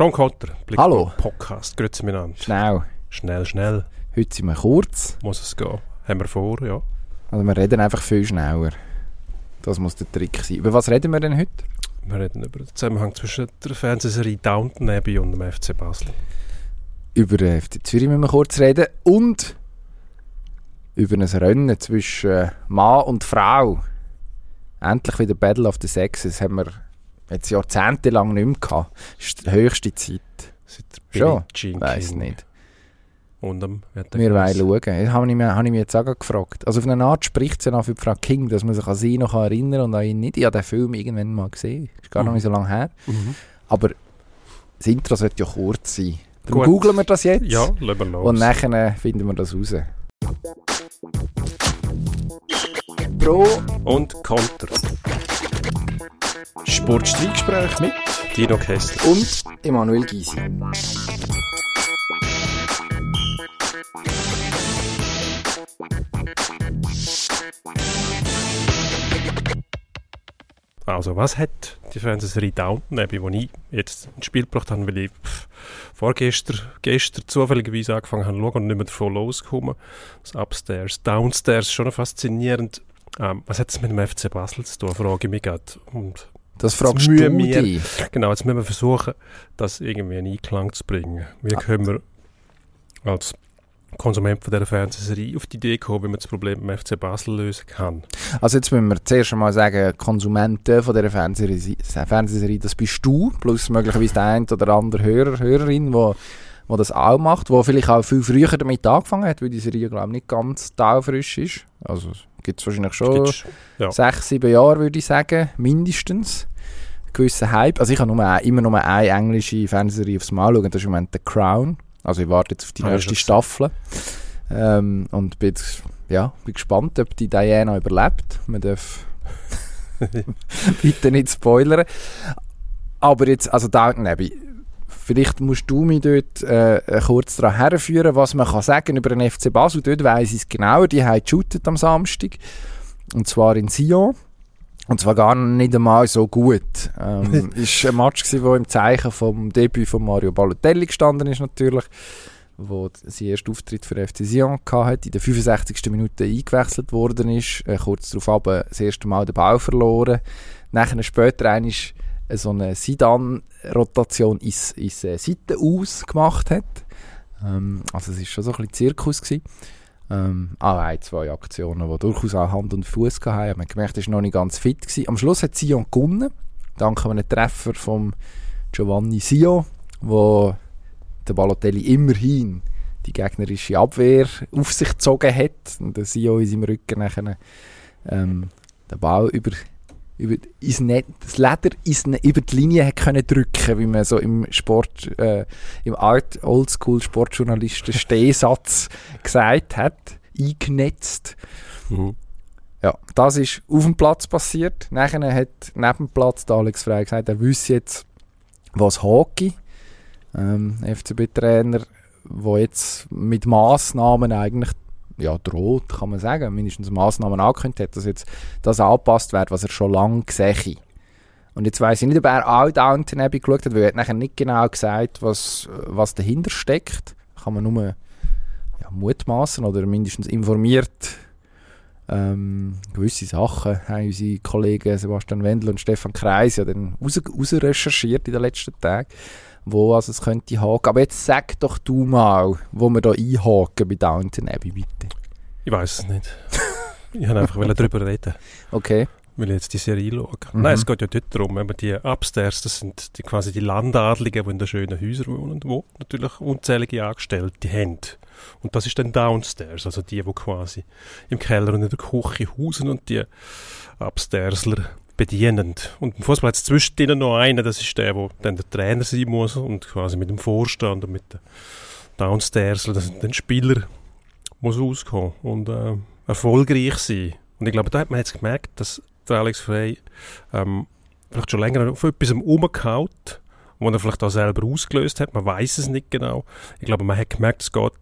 Bron Kotter, Hallo. Podcast, grüezi miteinander. Schnell. Schnell, schnell, Heute sind wir kurz. muss es gehen. Haben wir vor, ja. Also wir reden einfach viel schneller. Das muss der Trick sein. Über was reden wir denn heute? Wir reden über den Zusammenhang zwischen der Fernsehserie Downton Abbey und dem FC Basel. Über den FC Zürich müssen wir kurz reden. Und über ein Rennen zwischen Mann und Frau. Endlich wieder Battle of the Sexes. haben wir jetzt jahrzehntelang nicht mehr gehabt. Das ist die höchste Zeit. Seit der Schon? Jean Weiß nicht. Und hat der Wir wollen schauen. Das habe ich, habe ich mich jetzt auch gefragt. Also auf eine Art spricht es ja noch für die Frau King, dass man sich an sie noch erinnern kann und an ihn nicht. Ich habe den Film irgendwann mal gesehen. Ist gar noch Mhm. nicht so lange her. Mhm. Aber das Intro sollte ja kurz sein. Dann Gut. googeln wir das jetzt. Ja, lassen los. Und nachher äh, finden wir das raus. Pro Und Konter. Sportstreitgespräch mit Dino Kessler. und Emanuel Gysi. Also, was hat die Fernsehserie Downton Abbey, die ich jetzt ins Spiel gebracht habe, weil ich vorgestern gestern zufälligerweise angefangen habe zu schauen und nicht mehr davon losgekommen. Das Upstairs, Downstairs, schon faszinierend. Ähm, was hat es mit dem FC Basel zu tun, frage ich mich gerade. Und Das fragst mühen du wir- dich. genau, jetzt müssen wir versuchen, das irgendwie in Einklang zu bringen. Wie Ah. können wir als Konsument von dieser Fernsehserie auf die Idee kommen, wie man das Problem beim FC Basel lösen kann? Also jetzt müssen wir zuerst einmal sagen, Konsumenten von dieser Fernsehserie, Fernsehserie das bist du, plus möglicherweise der ein oder andere Hörer, Hörerin, wo, wo das auch macht, wo vielleicht auch viel früher damit angefangen hat, weil die Serie, glaube ich, nicht ganz taufrisch ist. Also gibt es wahrscheinlich schon Ja. sechs, sieben Jahre, würde ich sagen, mindestens. Ein gewisser Hype. Also ich habe nur, immer nur eine englische Fernsehserie aufs Mal schauen, das ist im Moment The Crown. Also ich warte jetzt auf die Ah, nächste Staffel. Ähm, und bin, jetzt- ja, bin gespannt, ob die Diana überlebt. Man darf bitte nicht spoilern. Aber jetzt, also Downton Abbey, vielleicht musst du mich dort äh, kurz daran herführen, was man kann sagen über den FC Basel. Dort weiss ich es genauer. Die haben geshootet am Samstag. Und zwar in Sion. Und zwar gar nicht einmal so gut. Ähm, ist ein Match gewesen, wo im Zeichen vom Debüt von Mario Balotelli gestanden ist natürlich, wo sein ersten Auftritt für FC Sion hatte, in der 65. Minute eingewechselt worden ist, äh, kurz darauf aber das erste Mal den Ball verloren. Nachher später einmal so eine Sidan-Rotation ins, ins äh, Seitenaus gemacht hat. Ähm, also es war schon so ein bisschen Zirkus. Gewesen. Ähm, ah, ein, zwei Aktionen, die durchaus auch Hand und Fuß hatten. Man hat gemerkt, er war noch nicht ganz fit. Gewesen. Am Schluss hat Sion gewonnen, dank einem Treffer von Giovanni Sio, wo der Balotelli immerhin die gegnerische Abwehr auf sich gezogen hat. Und der Sio in seinem Rücken nachher ähm, den Ball über, über ins Net, das Leder ins, Ne- über die Linie hat können drücken, wie man so im Sport, äh, im Art Oldschool Sportjournalisten Stehsatz gesagt hat, eingenetzt. Mhm. Ja, das ist auf dem Platz passiert. Nachher hat neben dem Platz der Alex Frey gesagt, er wüsste jetzt, was Hockey, ähm, FCB-Trainer, wo jetzt mit Massnahmen eigentlich ja, droht, kann man sagen, mindestens Massnahmen angekündigt hat, dass jetzt das angepasst wird, was er schon lange gesehen Und jetzt weiß ich nicht, ob er auch Downton Abbey geschaut hat, weil er hat nachher nicht genau gesagt, was, was dahinter steckt. Kann man nur ja, mutmaßen oder mindestens informiert ähm, gewisse Sachen haben unsere Kollegen Sebastian Wendel und Stefan Kreis ja dann raus, raus recherchiert in den letzten Tagen, wo also es könnte haken. Aber jetzt sag doch du mal, wo wir da einhaken bei Downton Abbey, bitte. Ich weiß es nicht. ich wollte einfach darüber reden, Okay. weil ich jetzt die Serie schaue. Mhm. Nein, es geht ja dort darum, eben die Upstairs, das sind die, quasi die Landadligen, die in den schönen Häusern wohnen, wo natürlich unzählige Angestellte haben. Und das ist dann Downstairs, also die, die quasi im Keller und in der Küche hausen und die Upstairsler bedienen. Und im Fußball hat es zwischen denen noch einen, das ist der, der dann der Trainer sein muss und quasi mit dem Vorstand und mit den Downstairsler, das sind dann Spieler, muss auskommen und äh, erfolgreich sein. Und ich glaube, da hat man jetzt gemerkt, dass der Alex Frey ähm, vielleicht schon länger auf etwas umgehaut, wo er vielleicht auch selber ausgelöst hat. Man weiß es nicht genau. Ich glaube, man hat gemerkt, es geht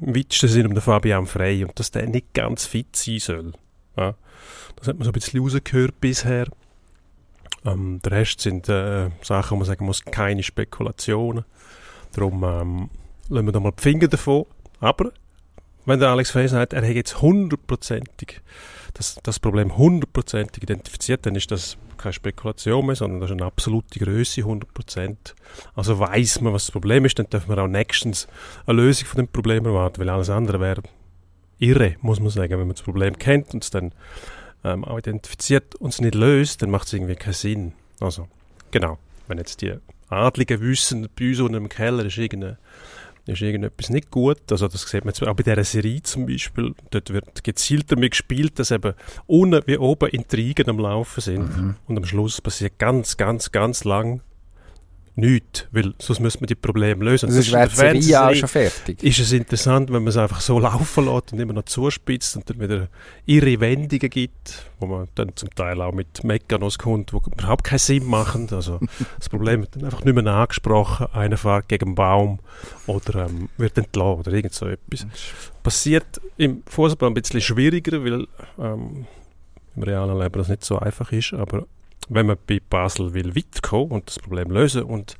im weitesten Sinne um den Fabian Frey und dass der nicht ganz fit sein soll. Ja. Das hat man so ein bisschen rausgehört bisher. Ähm, der Rest sind äh, Sachen, wo man sagen muss, keine Spekulationen. Darum ähm, lassen wir da mal die Finger davon. Aber wenn der Alex Frey sagt, er hat jetzt hundertprozentig das, das Problem hundertprozentig identifiziert, dann ist das keine Spekulation mehr, sondern das ist eine absolute Größe, 100%. Also weiß man, was das Problem ist, dann dürfen wir auch nächstens eine Lösung von dem Problem erwarten, weil alles andere wäre irre, muss man sagen. Wenn man das Problem kennt und es dann ähm, auch identifiziert und es nicht löst, dann macht es irgendwie keinen Sinn. Also, genau. Wenn jetzt die Adligen wissen, bei uns unter dem Keller ist irgendeine ist irgendetwas nicht gut. Also das sieht man auch bei dieser Serie zum Beispiel. Dort wird gezielt damit gespielt, dass eben unten wie oben Intrigen am Laufen sind. Mhm. Und am Schluss passiert ganz, ganz, ganz lang nichts, weil sonst müsste man die Probleme lösen. Das, ist die Serie auch schon fertig. Ist es interessant, wenn man es einfach so laufen lässt und immer noch zuspitzt und dann wieder ihre Wendungen gibt, wo man dann zum Teil auch mit Mechanos kommt, die überhaupt keinen Sinn machen. Also das Problem wird dann einfach nicht mehr angesprochen, einer fährt gegen einen Baum oder ähm, wird entlassen oder irgend so etwas. Passiert im Fußball ein bisschen schwieriger, weil ähm, im realen Leben das nicht so einfach ist, aber wenn man bei Basel will weiterkommen und das Problem lösen und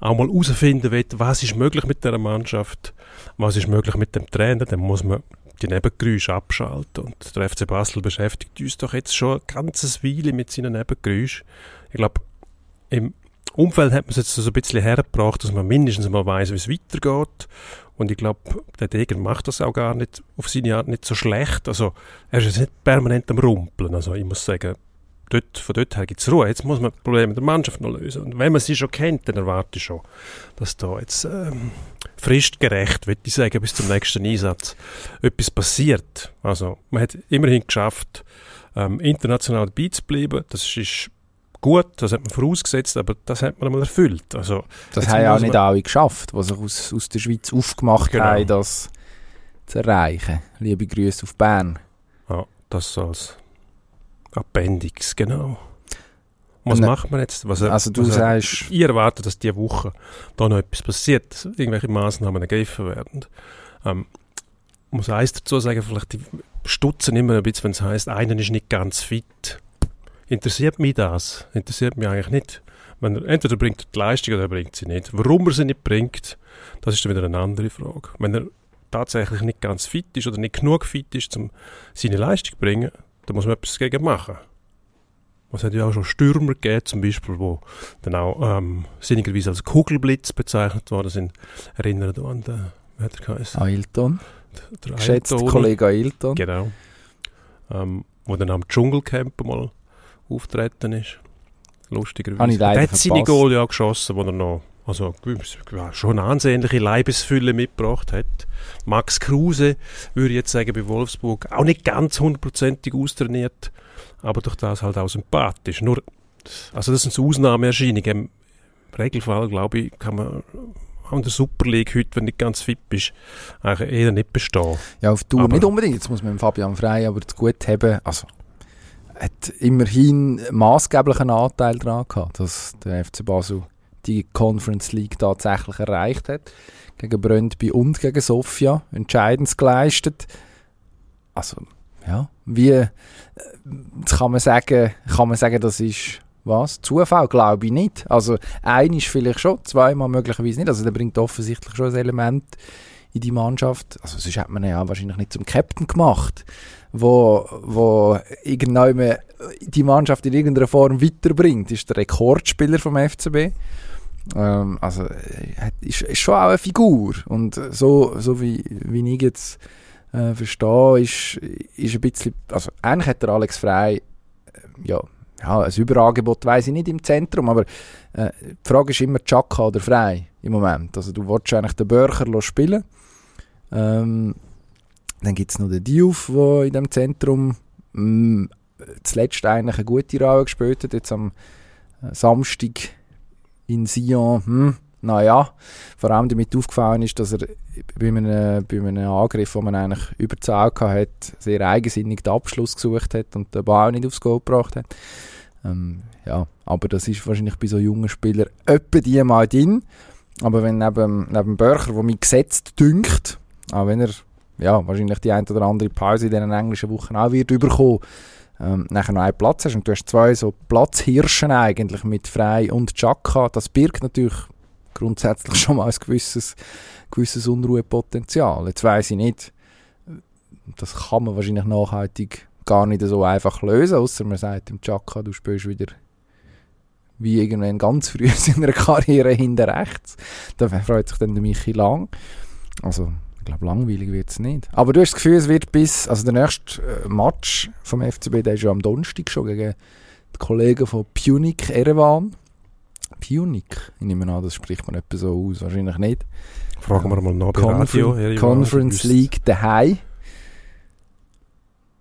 auch mal herausfinden will, was ist möglich mit der Mannschaft, was ist möglich mit dem Trainer, dann muss man die Nebengeräusche abschalten. Und der FC Basel beschäftigt uns doch jetzt schon ein ganzes Weile mit seinen Nebengeräuschen. Ich glaube, im Umfeld hat man es jetzt so ein bisschen hergebracht, dass man mindestens mal weiß, wie es weitergeht. Und ich glaube, der Degen macht das auch gar nicht auf seine Art nicht so schlecht. Also, er ist jetzt nicht permanent am Rumpeln. Also, ich muss sagen, dort, von dort her gibt es Ruhe. Jetzt muss man das Problem der Mannschaft noch lösen. Und wenn man sie schon kennt, dann erwarte ich schon, dass da jetzt ähm, fristgerecht, würde ich sagen, bis zum nächsten Einsatz etwas passiert. Also man hat immerhin geschafft, ähm, international dabei zu bleiben. Das ist gut, das hat man vorausgesetzt, aber das hat man einmal erfüllt. Also, das haben ja auch nicht alle geschafft, die sich aus, aus der Schweiz aufgemacht genau. haben, das zu erreichen. Liebe Grüße auf Bern. Ja, das als Appendix, genau. Was ne, macht man jetzt? Was, also du was, sagst... Ich erwarte, dass diese Woche da noch etwas passiert, dass irgendwelche Massnahmen ergriffen werden. Ähm, ich muss eins dazu sagen, vielleicht die stutzen immer ein bisschen, wenn es heisst, einer ist nicht ganz fit. Interessiert mich das? Interessiert mich eigentlich nicht. Wenn er, entweder bringt er die Leistung oder er bringt sie nicht. Warum er sie nicht bringt, das ist dann wieder eine andere Frage. Wenn er tatsächlich nicht ganz fit ist oder nicht genug fit ist, um seine Leistung zu bringen, da muss man etwas dagegen machen. Es hat ja auch schon Stürmer gegeben, zum Beispiel, die dann auch ähm, sinnigerweise als Kugelblitz bezeichnet worden sind. Erinnert an den, wie hat er geheißen? Ailton. Der, Geschätzter Kollege Ailton. Genau. Ähm, wo dann am Dschungelcamp mal auftreten ist. Lustigerweise. Er hat seine Goal ja geschossen, wo er noch also schon eine ansehnliche Leibesfülle mitgebracht hat. Max Kruse würde ich jetzt sagen bei Wolfsburg auch nicht ganz hundertprozentig austrainiert, aber durch das halt auch sympathisch. Nur, also das sind so Ausnahmeerscheinungen. Im Regelfall, glaube ich, kann man in der Super League heute, wenn du nicht ganz fit bist, eigentlich eher nicht bestehen. Ja, auf Tour nicht unbedingt. Jetzt muss man Fabian Frey aber zu gut haben. Also, hat immerhin maßgeblichen Anteil daran gehabt, dass der FC Basel die Conference League tatsächlich erreicht hat. Gegen Brøndby und gegen Sofia. Entscheidend geleistet. Also, ja, wie äh, kann man sagen, kann man sagen, das ist was? Zufall? Glaube ich nicht. Also, ein ist vielleicht schon, zweimal möglicherweise nicht. Also, der bringt offensichtlich schon ein Element in die Mannschaft. Also, sonst hat man ja wahrscheinlich nicht zum Captain gemacht, wo, wo die Mannschaft in irgendeiner Form weiterbringt. Ist der Rekordspieler vom FCB. Ähm, also äh, ist, ist schon auch eine Figur und so, so wie, wie ich jetzt äh, verstehe, ist, ist ein bisschen, also eigentlich hat der Alex Frey äh, ja, ja, ein Überangebot weiß ich nicht im Zentrum, aber äh, die Frage ist immer Chaka oder Frei im Moment. Also du willst eigentlich den Börcher spielen. Ähm, dann gibt es noch den Diouf, der in dem Zentrum mh, mm, zuletzt eigentlich eine gute Rolle gespielt hat. Jetzt am äh, Samstag in Sion, hm, naja, vor allem damit aufgefallen ist, dass er bei einem, bei einem Angriff, wo man eigentlich überzahlt hat, sehr eigensinnig den Abschluss gesucht hat und den Ball nicht aufs Goal gebracht hat. Ähm, ja, aber das ist wahrscheinlich bei so jungen Spielern etwa die mal drin. Aber wenn neben, neben Börcher, der mich gesetzt dünkt, auch wenn er ja, wahrscheinlich die ein oder andere Pause in diesen englischen Wochen auch wird überkommen, ähm, nachher noch einen Platz hast und du hast zwei so Platzhirschen eigentlich mit Frei und Chaka, das birgt natürlich grundsätzlich schon mal ein gewisses, gewisses Unruhepotenzial. Jetzt weiß ich nicht, das kann man wahrscheinlich nachhaltig gar nicht so einfach lösen, außer man sagt dem Chaka, du spielst wieder wie irgendwann ganz früh in seiner Karriere hinter rechts. Da freut sich dann der Michi lang. Also, ich glaube, langweilig wird es nicht. Aber du hast das Gefühl, es wird bis, also der nächste äh, Match vom FCB, der ist ja am Donnerstag schon gegen die Kollegen von Punic Erevan. Punic, ich nehme an, das spricht man etwa so aus, wahrscheinlich nicht. Fragen wir mal nach Confer Radio. Conference League daheim.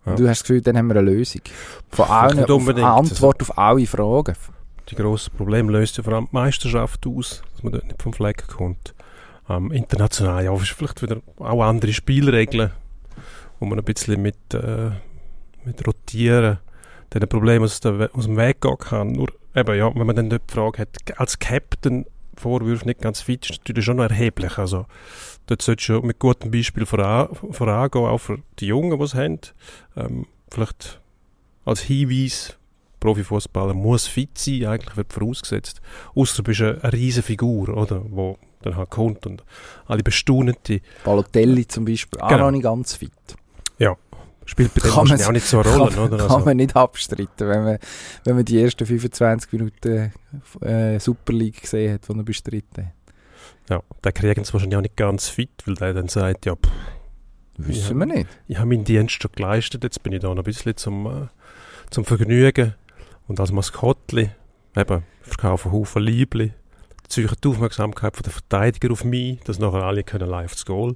Ja. Du hast das Gefühl, dann haben wir eine Lösung. Von allen, eine Antwort auf alle Fragen. Die grossen Probleme löst ja vor allem die Meisterschaft aus, dass man dort nicht vom Fleck kommt. Ähm, international, ja, ist vielleicht wieder auch andere Spielregeln, wo man ein bisschen mit, äh, mit Rotieren diesen Problemen aus, aus, dem Weg gehen kann. Nur, eben, ja, wenn man dann dort die Frage hat, als Captain Vorwürfe nicht ganz fit, ist natürlich schon noch erheblich. Also, dort solltest du mit gutem Beispiel voran, vorangehen, auch für die Jungen, die es haben. Ähm, vielleicht als Hinweis, Profifußballer muss fit sein, eigentlich wird vorausgesetzt. Außer du bist eine, eine riesige Figur, oder, wo dann halt kommt und alle bestaunen die. Balotelli zum Beispiel, auch genau. noch nicht ganz fit. Ja, spielt bei dem auch nicht so eine Rolle, kann, oder? Kann also. man nicht abstreiten, wenn man, wenn man die ersten 25 Minuten äh, Super League gesehen hat, die er bestritten hat. Ja, der kriegen es wahrscheinlich auch nicht ganz fit, weil der dann sagt, ja, pff, Wissen wir nicht. Ich habe meinen Dienst schon geleistet, jetzt bin ich da noch ein bisschen zum, äh, zum Vergnügen. Und als Maskottli, eben, verkaufen Haufen Liebli, ziehe die Aufmerksamkeit der Verteidiger auf mich, dass nachher alle können live das Goal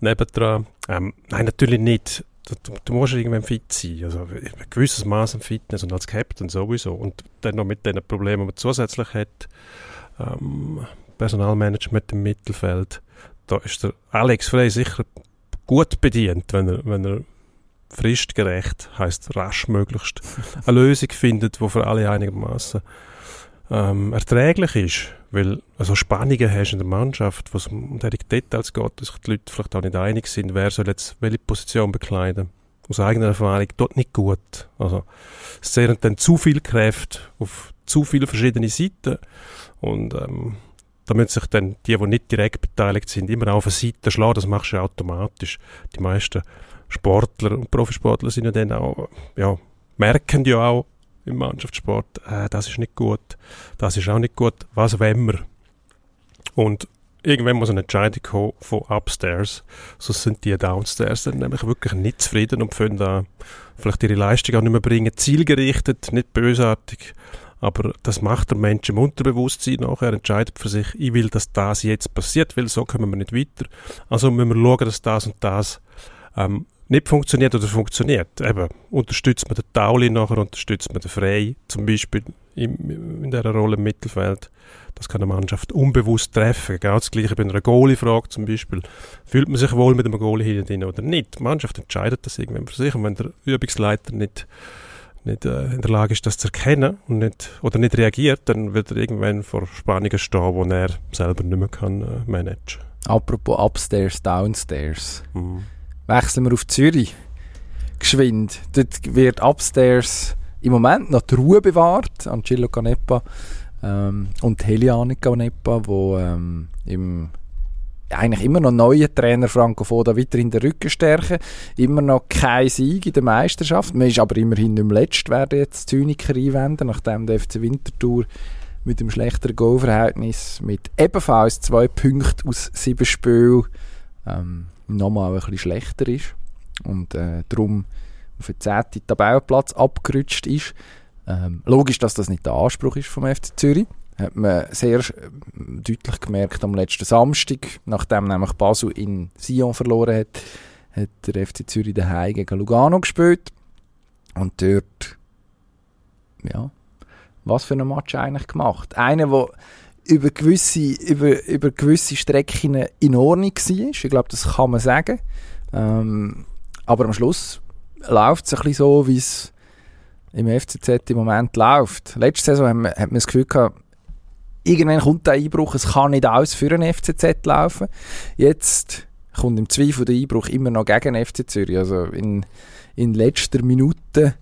nebendran. Ähm, nein, natürlich nicht. Du, du, musst irgendwann fit sein. Also ein gewisses Maß an Fitness und als Captain sowieso. Und dann noch mit den Problemen, die man zusätzlich hat, ähm, Personalmanagement im Mittelfeld, da ist der Alex Frey sicher gut bedient, wenn er, wenn er fristgerecht, heißt rasch möglichst, eine Lösung findet, die für alle einigermaßen ähm, erträglich ist. Weil also Spannungen hast in der Mannschaft, wo es um die Details geht, dass sich die Leute vielleicht auch nicht einig sind, wer soll jetzt welche Position bekleiden. Aus eigener Erfahrung dort nicht gut. Also es zehren dann zu viel Kräfte auf zu viele verschiedene Seiten und ähm, da müssen sich dann die, die nicht direkt beteiligt sind, immer auf eine Seite schlagen. Das machst du ja automatisch. Die meisten Sportler und Profisportler sind ja dann auch, ja, merken ja auch im Mannschaftssport, äh, das ist nicht gut, das ist auch nicht gut, was wollen wir? Und irgendwann muss eine Entscheidung kommen von upstairs, sonst sind die downstairs dann nämlich wirklich nicht zufrieden und können da vielleicht ihre Leistung auch nicht mehr bringen, zielgerichtet, nicht bösartig, aber das macht der Mensch im Unterbewusstsein nachher, er entscheidet für sich, ich will, dass das jetzt passiert, weil so kommen wir nicht weiter. Also müssen wir schauen, dass das und das ähm, nicht funktioniert oder funktioniert. Eben, unterstützt man den Tauli nachher, unterstützt man den Frey, zum Beispiel in, in dieser Rolle im Mittelfeld. Das kann eine Mannschaft unbewusst treffen. Genau das Gleiche bei einer Goalie-Frage zum Beispiel. Fühlt man sich wohl mit einem Goalie hinten oder nicht? Die Mannschaft entscheidet das irgendwann für sich. Und wenn der Übungsleiter nicht, nicht äh, in der Lage ist, das zu erkennen und nicht, oder nicht reagiert, dann wird er irgendwann vor Spannungen stehen, die er selber nicht mehr kann, äh, managen Apropos Upstairs, Downstairs. Mhm wechseln wir auf Zürich. Geschwind. Dort wird upstairs im Moment noch die Ruhe bewahrt. Angelo Canepa ähm, und Heliane Canepa, wo ähm, im eigentlich immer noch neue Trainer Franco Foda weiterhin den Rücken stärken. Immer noch kein Sieg in der Meisterschaft. Man ist aber immerhin nicht mehr letzt, werden jetzt Zyniker einwenden, nachdem der FC Winterthur mit dem schlechteren Goalverhältnis mit ebenfalls zwei Punkten aus sieben Spielen ähm, nochmal ein bisschen schlechter ist und äh, darum auf den 10. Tabellenplatz abgerutscht ist. Ähm, logisch, dass das nicht der Anspruch ist vom FC Zürich. Hat man sehr äh, deutlich gemerkt am letzten Samstag, nachdem nämlich Basel in Sion verloren hat, hat der FC Zürich daheim gegen Lugano gespielt. Und dort, ja, was für ein Match eigentlich gemacht. Einer, der über gewisse, über, über gewisse Strecken in Ordnung war. Ich glaube, das kann man sagen. Ähm, aber am Schluss läuft es ein bisschen so, wie es im FCZ im Moment läuft. Letzte Saison hat man, hat man das Gefühl gehabt, irgendwann kommt der Einbruch, es kann nicht aus für einen FCZ laufen. Jetzt kommt im Zweifel der Einbruch immer noch gegen den FC Zürich. Also in, in letzter Minute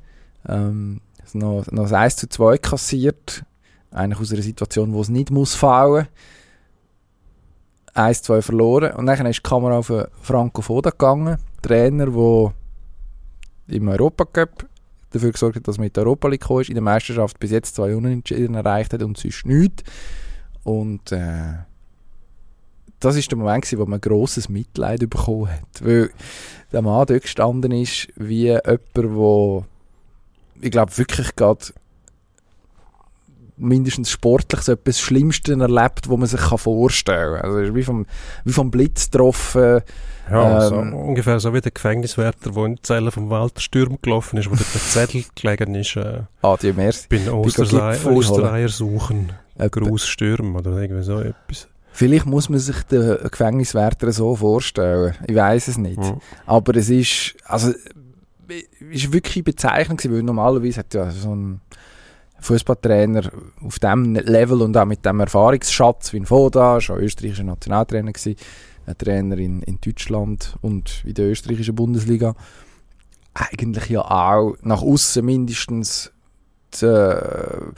Ähm, noch, noch ein 1 zu 2 kassiert. Eigentlich aus einer Situation, wo es nicht muss fallen. 1-2 verloren. Und dann ist die Kamera auf Franco Foda gegangen. Trainer, der im Europacup dafür gesorgt hat, dass man die Europa League ist, in der Meisterschaft bis jetzt zwei Unentschieden erreicht hat und sonst nichts. Und äh, das ist der Moment, wo man grosses Mitleid bekommen hat. Weil der Mann dort gestanden ist, wie jemand, der, ich glaube, wirklich gerade mindestens sportlich so etwas Schlimmste erlebt, was man sich vorstellen kann. Also wie vom, wie vom Blitz getroffen. Ja, ähm, so, ungefähr so wie der Gefängniswärter, der in die Zelle vom Walter Stürm gelaufen ist, wo der Zettel gelegen ist. Äh, Adieu, merci. Bin Österreicher suchen. Gruß Stürm oder irgendwie so etwas. Vielleicht muss man sich den Gefängniswärter so vorstellen. Ich weiß es nicht. Mhm. Aber es ist, also, ist wirklich bezeichnend gewesen, weil normalerweise hat ja so ein Fußballtrainer auf dem Level und auch mit dem Erfahrungsschatz wie ein Foda, schon österreichischer Nationaltrainer gewesen, ein Trainer in, in Deutschland und in der österreichischen Bundesliga, eigentlich ja auch nach außen mindestens die, äh,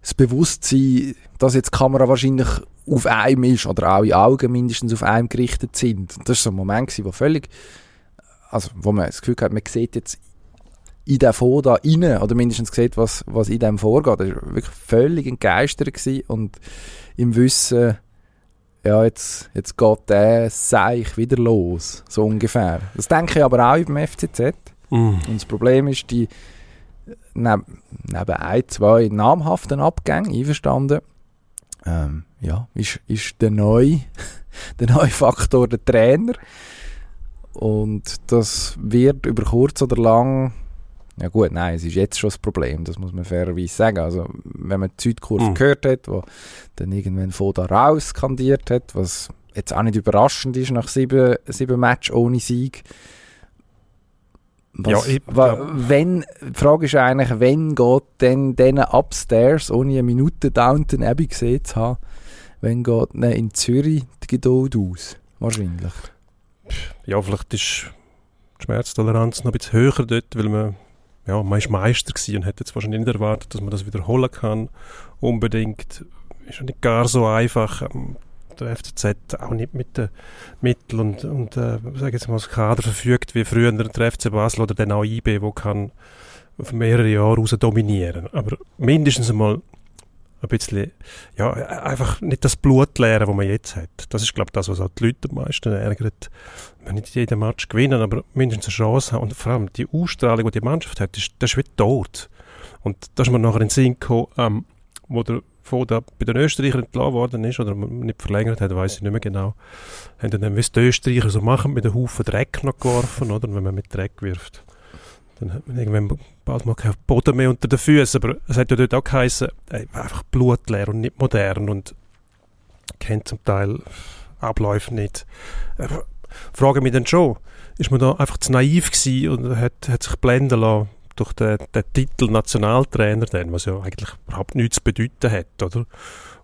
das Bewusstsein, dass jetzt die Kamera wahrscheinlich auf einem ist oder auch die Augen mindestens auf einem gerichtet sind. Und das war so ein Moment, gewesen, wo völlig, also wo man das Gefühl hat, man sieht jetzt in den Fonds da rein, oder mindestens sieht, was, was in dem vorgeht. Das war wirklich völlig entgeistert gewesen und im Wissen, ja, jetzt, jetzt geht der Seich wieder los, so ungefähr. Das denke ich aber auch beim FCZ. Mm. Und das Problem ist, die neben, neben ein, zwei namhaften Abgängen, einverstanden, ähm, ja, ist, ist der neue, der neue Faktor der Trainer. Und das wird über kurz oder lang, ja gut, nein, es ist jetzt schon das Problem, das muss man fairerweise sagen. Also, wenn man die Südkurve mhm. gehört hat, wo dann irgendwann Foda raus skandiert hat, was jetzt auch nicht überraschend ist nach sieben, sieben Matches ohne Sieg, was, ja, ich, wa, wenn, die Frage ist eigentlich, wenn geht denn denen upstairs, ohne eine Minute Downton Abbey gesehen zu haben, wenn geht denn in Zürich die Geduld aus? Wahrscheinlich. Ja, vielleicht ist die Schmerztoleranz noch ein bisschen höher dort, weil man, ja, man ist Meister gewesen und hätte jetzt wahrscheinlich nicht erwartet, dass man das wiederholen kann. Unbedingt. Ist nicht gar so einfach. Ähm, der FCZ auch nicht mit den Mitteln und, und äh, sag jetzt mal, das Kader verfügt wie früher der FC Basel oder der IB, wo kann für mehrere Jahre raus dominieren. Aber mindestens einmal ein bisschen, ja, einfach nicht das Blut leeren, das man jetzt hat. Das ist, glaube ich, das, was auch die Leute am meisten ärgert. Wenn nicht jeden Match gewinnen, aber mindestens eine Chance haben. Und vor allem die Ausstrahlung, die die Mannschaft hat, ist, das ist wie tot. Und da ist mir nachher in den Sinn gekommen, ähm, wo der von der bei den Österreichern entlassen worden ist oder nicht verlängert hat, weiß ich nicht mehr genau, haben dann, wie es die Österreicher so machen, mit einem Haufen Dreck noch geworfen, oder? wenn man mit Dreck wirft. Dann hat man irgendwann bald mal keinen Boden mehr unter den Füßen, aber es hat ja dort auch geheißen, einfach blutleer und nicht modern und kennt zum Teil Abläufe nicht. Ich frage mich dann schon, ist man da einfach zu naiv gewesen und hat, hat sich blenden lassen durch den, den Titel Nationaltrainer dann, was ja eigentlich überhaupt nichts zu bedeuten hat, oder?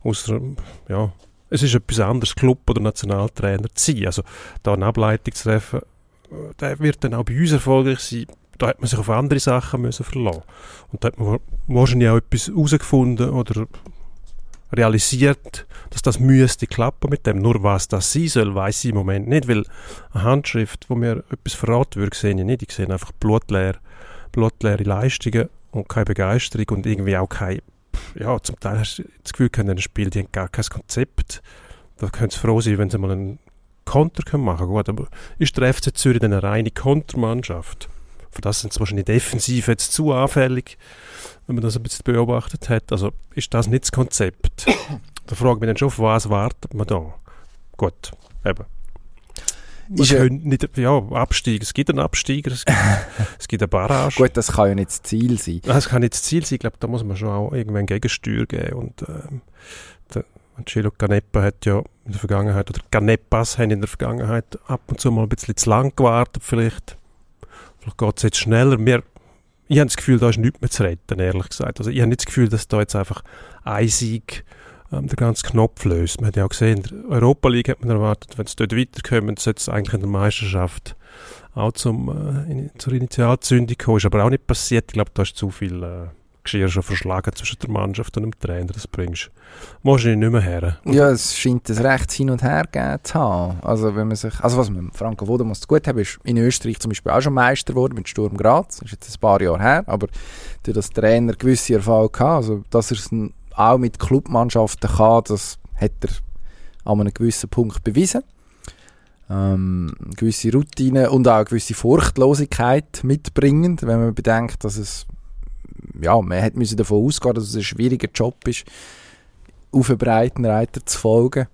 Ausser, ja, es ist etwas anderes, Club oder Nationaltrainer zu sein. Also da eine Ableitung zu treffen, der wird dann auch bei uns erfolgreich sein. Da hat man sich auf andere Sachen müssen verlassen. Und da hat man wahrscheinlich auch etwas herausgefunden oder realisiert, dass das müsste klappen mit dem. Nur was das sein soll, weiß ich im Moment nicht, weil eine Handschrift, wo mir etwas verraten würde, sehe ich nicht. Ich sehe einfach blutleer blutleere Leistungen und keine Begeisterung und irgendwie auch kein, ja, zum Teil hast du das Gefühl, können ein Spiel, die haben gar kein Konzept. Da können sie froh sein, wenn sie mal einen Konter machen können. Gut, aber ist der FC Zürich dann eine reine Kontermannschaft? Für das sind sie wahrscheinlich defensiv jetzt zu anfällig, wenn man das ein bisschen beobachtet hat. Also ist das nicht das Konzept? da frage ich mich dann schon, auf was wartet man da? Gut, eben. Man ja, nicht, ja, Abstieg. Es gibt einen Absteiger, es gibt, es gibt eine Barrage. Gut, das kann ja nicht das Ziel sein. Das kann nicht das Ziel sein. Ich glaube, da muss man schon auch irgendwann Gegensteuer geben. Und ähm, der Angelo Canepa hat ja in der Vergangenheit, oder Canepas haben in der Vergangenheit ab und zu mal ein bisschen zu lang gewartet vielleicht. Vielleicht geht es jetzt schneller. Wir, ich habe das Gefühl, da ist nichts mehr zu retten, ehrlich gesagt. Also ich habe nicht das Gefühl, dass da jetzt einfach ein Sieg ähm, der ganze Knopf löst. Man hat ja auch gesehen, in der Europa League hat man erwartet, wenn es dort weiterkommt, sollte es eigentlich in der Meisterschaft auch zum, äh, in, zur Initialzündung kommen. Ist aber auch nicht passiert. Ich glaube, da ist zu viel äh, Geschirr schon verschlagen zwischen der Mannschaft und dem Trainer. Das bringst du wahrscheinlich nicht mehr her. Ja, es scheint ein recht hin und her zu haben. Also, wenn man sich, also was man Franco Wodemus gut hat, ist in Österreich zum Beispiel auch schon Meister geworden mit Sturm Graz. Das ist jetzt ein paar Jahre her, aber durch das Trainer gewisse Erfahrung gehabt. Also, dass er es auch mit Clubmannschaften kann, das hat er an einem gewissen Punkt bewiesen. Ähm, gewisse Routine und auch eine gewisse Furchtlosigkeit mitbringend, wenn man bedenkt, dass es ja, man hat müssen davon ausgehen, dass es ein schwieriger Job ist, auf einen breiten Reiter zu folgen.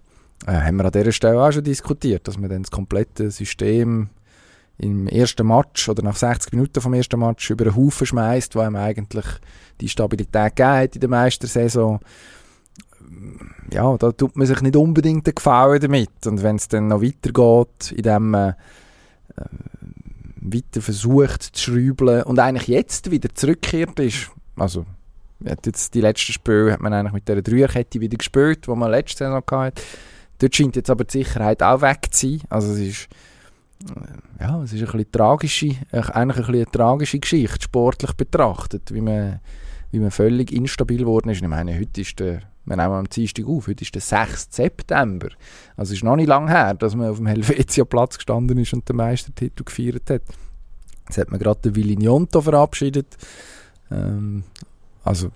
Äh, haben wir an dieser Stelle auch schon diskutiert, dass man dann das komplette System im ersten Match oder nach 60 Minuten vom ersten Match über einen Haufen schmeißt, wo einem eigentlich die Stabilität gegeben hat in der Meistersaison. Ja, da tut man sich nicht unbedingt den Gefallen damit. Und wenn es dann noch weitergeht, in dem äh, weiter versucht zu schrauben und eigentlich jetzt wieder zurückgekehrt ist. Also, jetzt die letzten Spiele hat man eigentlich mit dieser Dreierkette wieder gespielt, die man letzte Saison hatte. Dort scheint jetzt aber die Sicherheit auch weg zu sein. Also es ist, äh, ja, es ist ein bisschen tragische, äh, eigentlich ein bisschen eine tragische Geschichte, sportlich betrachtet, wie man, wie man völlig instabil geworden ist. Ich meine, heute ist der wir nehmen am Dienstag auf, heute ist der 6. September. Also ist noch nicht lange her, dass man auf dem Helvetia-Platz gestanden ist und den Meistertitel gefeiert hat. Jetzt hat man gerade den Willi Njonto verabschiedet. Ähm, also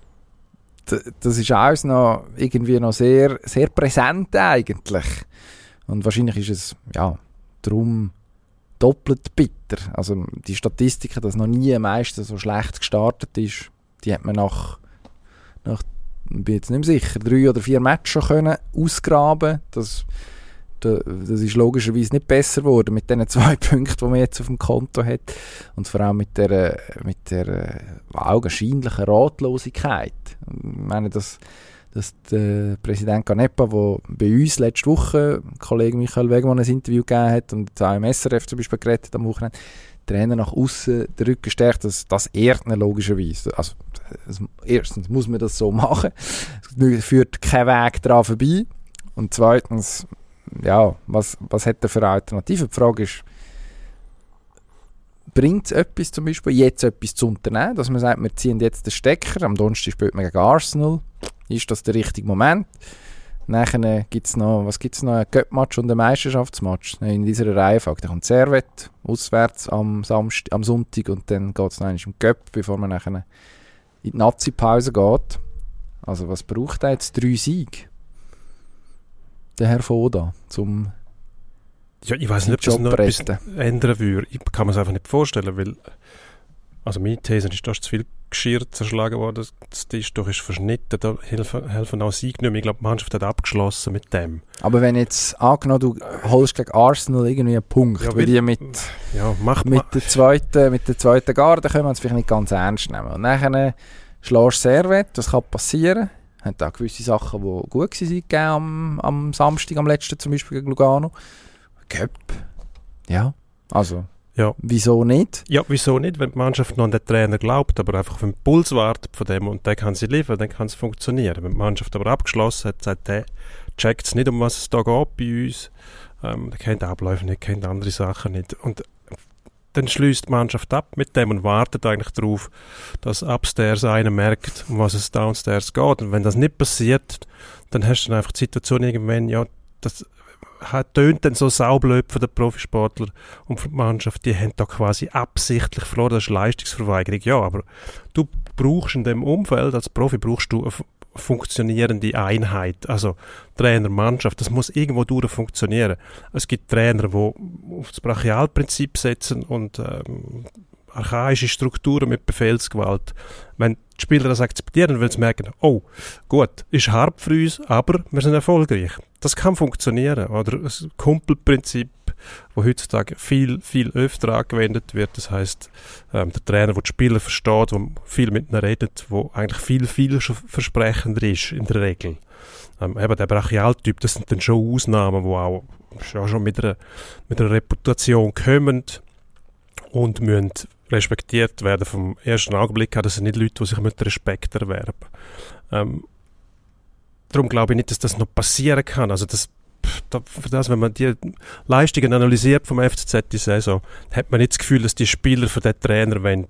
das ist alles noch irgendwie noch sehr, sehr präsent eigentlich. Und wahrscheinlich ist es, ja, darum doppelt bitter. Also die Statistiken, dass noch nie ein Meister so schlecht gestartet ist, die hat man nach, nach bin jetzt nicht sicher, drei oder vier Matches können ausgraben. Das, das ist logischerweise nicht besser geworden mit den zwei Punkten, die man jetzt auf dem Konto hat. Und vor allem mit der, mit der augenscheinlichen Ratlosigkeit. Ich meine, dass, dass der Präsident Canepa, der bei uns letzte Woche, Kollege Michael Wegmann, ein Interview gegeben hat und auch im SRF zum Beispiel geredet am Wochenende, Trainer nach außen den Rücken stärkt, das, das ehrt ihn logischerweise. Also, erstens muss man das so machen. Es führt kein Weg daran vorbei. Und zweitens, ja, was, was hat er für Alternativen? Die Frage ist, bringt es etwas zum Beispiel, jetzt etwas zu unternehmen, dass man sagt, wir ziehen jetzt den Stecker, am Donnerstag spielt man gegen Arsenal, ist das der richtige Moment? Nachher gibt es noch, was gibt's noch, ein Göppmatch und ein Meisterschaftsmatch. In dieser Reihenfolge. Dann kommt Servet auswärts am, Samst am Sonntag und dann geht es noch im Göpp, bevor man nachher in die Nazi-Pause geht. Also was braucht er jetzt? Drei Siege? Der Herr Foda, zum ja, ich weiß nicht, ob das noch etwas ändern würde. Ich kann mir es einfach nicht vorstellen, weil also meine These ist, da ist zu viel Geschirr zerschlagen worden, das Tisch doch ist verschnitten, da helfen, helfen auch Sieg nicht mehr. Ich glaube, die Mannschaft hat abgeschlossen mit dem. Aber wenn jetzt angenommen, du holst gegen Arsenal irgendwie einen Punkt, ja, weil die mit, ja, mach, mit, der zweiten, mit der zweiten Garde können wir es vielleicht nicht ganz ernst nehmen. Und dann schlägst du Servet, das kann passieren. Hat auch gewisse Sachen, die gut waren am, am Samstag, am letzten zum Beispiel gegen Lugano. Cup, ja, also ja. Wieso nicht? Ja, wieso nicht? Wenn die Mannschaft noch an den Trainer glaubt, aber einfach auf den Puls wartet von dem und der kann sie liefern, dann kann es funktionieren. Wenn die Mannschaft aber abgeschlossen hat, sagt der, checkt es nicht, um was es da geht bei uns. Ähm, der kennt Abläufe nicht, kennt andere Sachen nicht. Und dann schließt die Mannschaft ab mit dem und wartet eigentlich darauf, dass upstairs einer merkt, um was es downstairs geht. Und wenn das nicht passiert, dann hast du dann einfach die Situation irgendwann, ja, das tönt dann so saublöd von den Profisportler und von der Mannschaft, die haben da quasi absichtlich verloren, das ist Leistungsverweigerung, ja, aber du brauchst in dem Umfeld, als Profi brauchst du eine funktionierende Einheit, also Trainer, Mannschaft, das muss irgendwo durch funktionieren. Es gibt Trainer, die auf das Brachialprinzip setzen und ähm, archaische Strukturen mit Befehlsgewalt. Wenn die Spieler das akzeptieren, weil sie merken, oh, gut, ist hart für uns, aber wir sind erfolgreich. Das kann funktionieren. Oder das Kumpelprinzip, wo heutzutage viel, viel öfter angewendet wird. Das heißt, ähm, der Trainer, der die Spieler versteht, der viel mit ihnen redet, wo eigentlich viel, viel versprechender ist in der Regel. Ähm, eben der Brachialtyp, das sind dann schon Ausnahmen, die auch schon mit einer, mit einer Reputation kommen und müssen respektiert werden vom ersten Augenblick an. Das sind nicht Leute, die sich mit Respekt erwerben. Ähm, darum glaube ich nicht, dass das noch passieren kann. Also das, für das, wenn man die Leistungen analysiert vom FCZ die Saison, hat man nicht das Gefühl, dass die Spieler für den Trainer wollen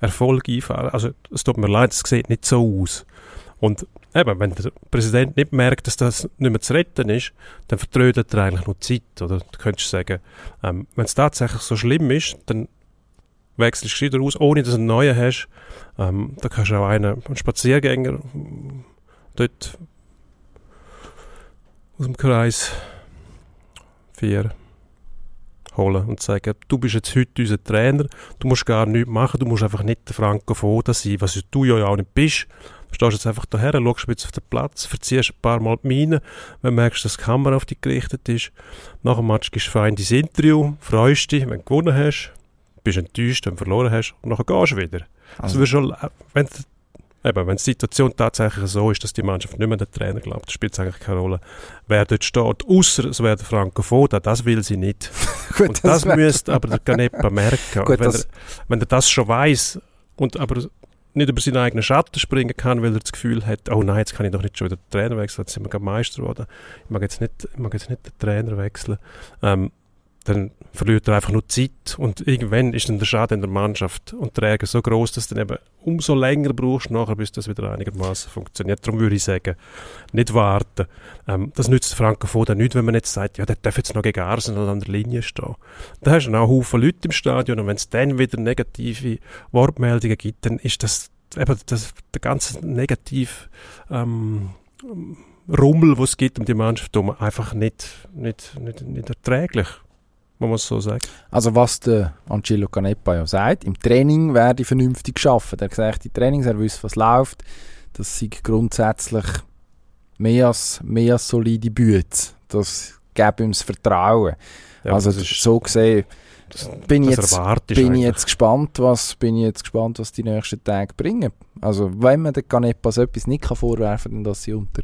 Erfolg einfahren. Also es tut mir leid, es sieht nicht so aus. Und eben, wenn der Präsident nicht merkt, dass das nicht mehr zu retten ist, dann vertrödet er eigentlich nur Zeit. Oder du könntest sagen, ähm, wenn es tatsächlich so schlimm ist, dann wechselst du wieder aus, ohne dass du einen neuen hast. Ähm, da kannst du auch einen, einen Spaziergänger dort aus dem Kreis 4 holen und sagen, du bist jetzt heute unser Trainer, du musst gar nichts machen, du musst einfach nicht der Franco Foda sein, was du ja auch nicht bist. Du stehst jetzt einfach daher, schaust bisschen auf den Platz, verziehst ein paar Mal die Miene, wenn du merkst, dass die Kamera auf dich gerichtet ist. Nach dem Match gehst du fein dein Interview, freust dich, wenn du gewonnen hast, bist enttäuscht, wenn du verloren hast und dann gehst du wieder. Also, also schon, wenn eben, wenn die Situation tatsächlich so ist, dass die Mannschaft nicht mehr den Trainer glaubt, spielt es eigentlich keine Rolle, wer dort steht, außer es wäre der Franco Foda, das will sie nicht. Gut, und das, das müsste aber der Canepa merken. Gut, wenn, er, wenn er das schon weiß und aber nicht über seinen eigenen Schatten springen kann, weil er das Gefühl hat, oh nein, jetzt kann ich doch nicht schon wieder den Trainer wechseln, jetzt sind wir gerade Meister geworden, ich mag jetzt nicht, ich mag jetzt nicht den Trainer wechseln. Ähm, dann verliert er einfach nur Zeit und irgendwann ist dann der Schaden in der Mannschaft und der Ärger so groß, dass du dann eben umso länger brauchst nachher, bis das wieder einigermaßen funktioniert. Darum würde ich sagen, nicht warten. Ähm, das nützt Franco Foda nicht, wenn man jetzt sagt, ja, der darf jetzt noch gegen Arsenal an der Linie stehen. Da hast du dann auch Haufen Leute im Stadion und wenn es dann wieder negative Wortmeldungen gibt, dann ist das eben das, der ganze negativ ähm, Rummel, was es gibt um die Mannschaft herum, einfach nicht, nicht, nicht, nicht erträglich muss man so sagen. Also was der Angelo Canepa ja sagt, im Training werde ich vernünftig geschaffen. Er sagt, die Trainings, er weiß, was läuft. Das sind grundsätzlich mehr als, mehr als solide Büte. Das gibt ihm das Vertrauen. Ja, also das ist, so gesehen das, bin, ich jetzt, bin ich jetzt gespannt, was bin ich jetzt gespannt, was die nächsten Tage bringen. Also wenn man den Canepa so etwas nicht vorwerfen kann, dass sie unter